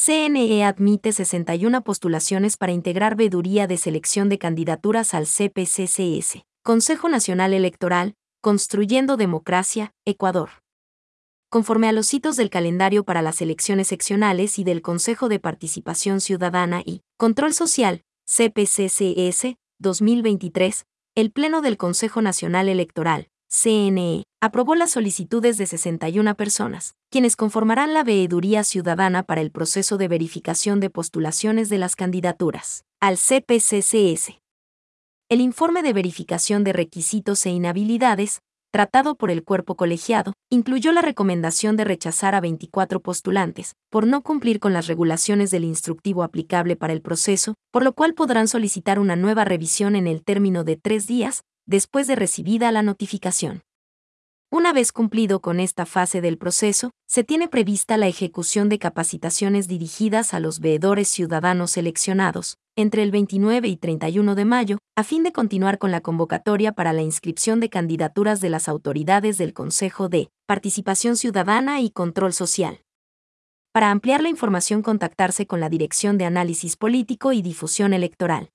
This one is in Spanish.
CNE admite 61 postulaciones para integrar veeduría de selección de candidaturas al CPCCS, Consejo Nacional Electoral, Construyendo Democracia, Ecuador. Conforme a los hitos del calendario para las elecciones seccionales y del Consejo de Participación Ciudadana y Control Social, CPCCS, 2023, el Pleno del Consejo Nacional Electoral, CNE, aprobó las solicitudes de 61 personas, quienes conformarán la veeduría ciudadana para el proceso de verificación de postulaciones de las candidaturas al CPCCS. El informe de verificación de requisitos e inhabilidades, tratado por el cuerpo colegiado, incluyó la recomendación de rechazar a 24 postulantes, por no cumplir con las regulaciones del instructivo aplicable para el proceso, por lo cual podrán solicitar una nueva revisión en el término de tres días, después de recibida la notificación. Una vez cumplido con esta fase del proceso, se tiene prevista la ejecución de capacitaciones dirigidas a los veedores ciudadanos seleccionados, entre el 29 y 31 de mayo, a fin de continuar con la convocatoria para la inscripción de candidaturas de las autoridades del Consejo de Participación Ciudadana y Control Social. Para ampliar la información contactarse con la Dirección de Análisis Político y Difusión Electoral.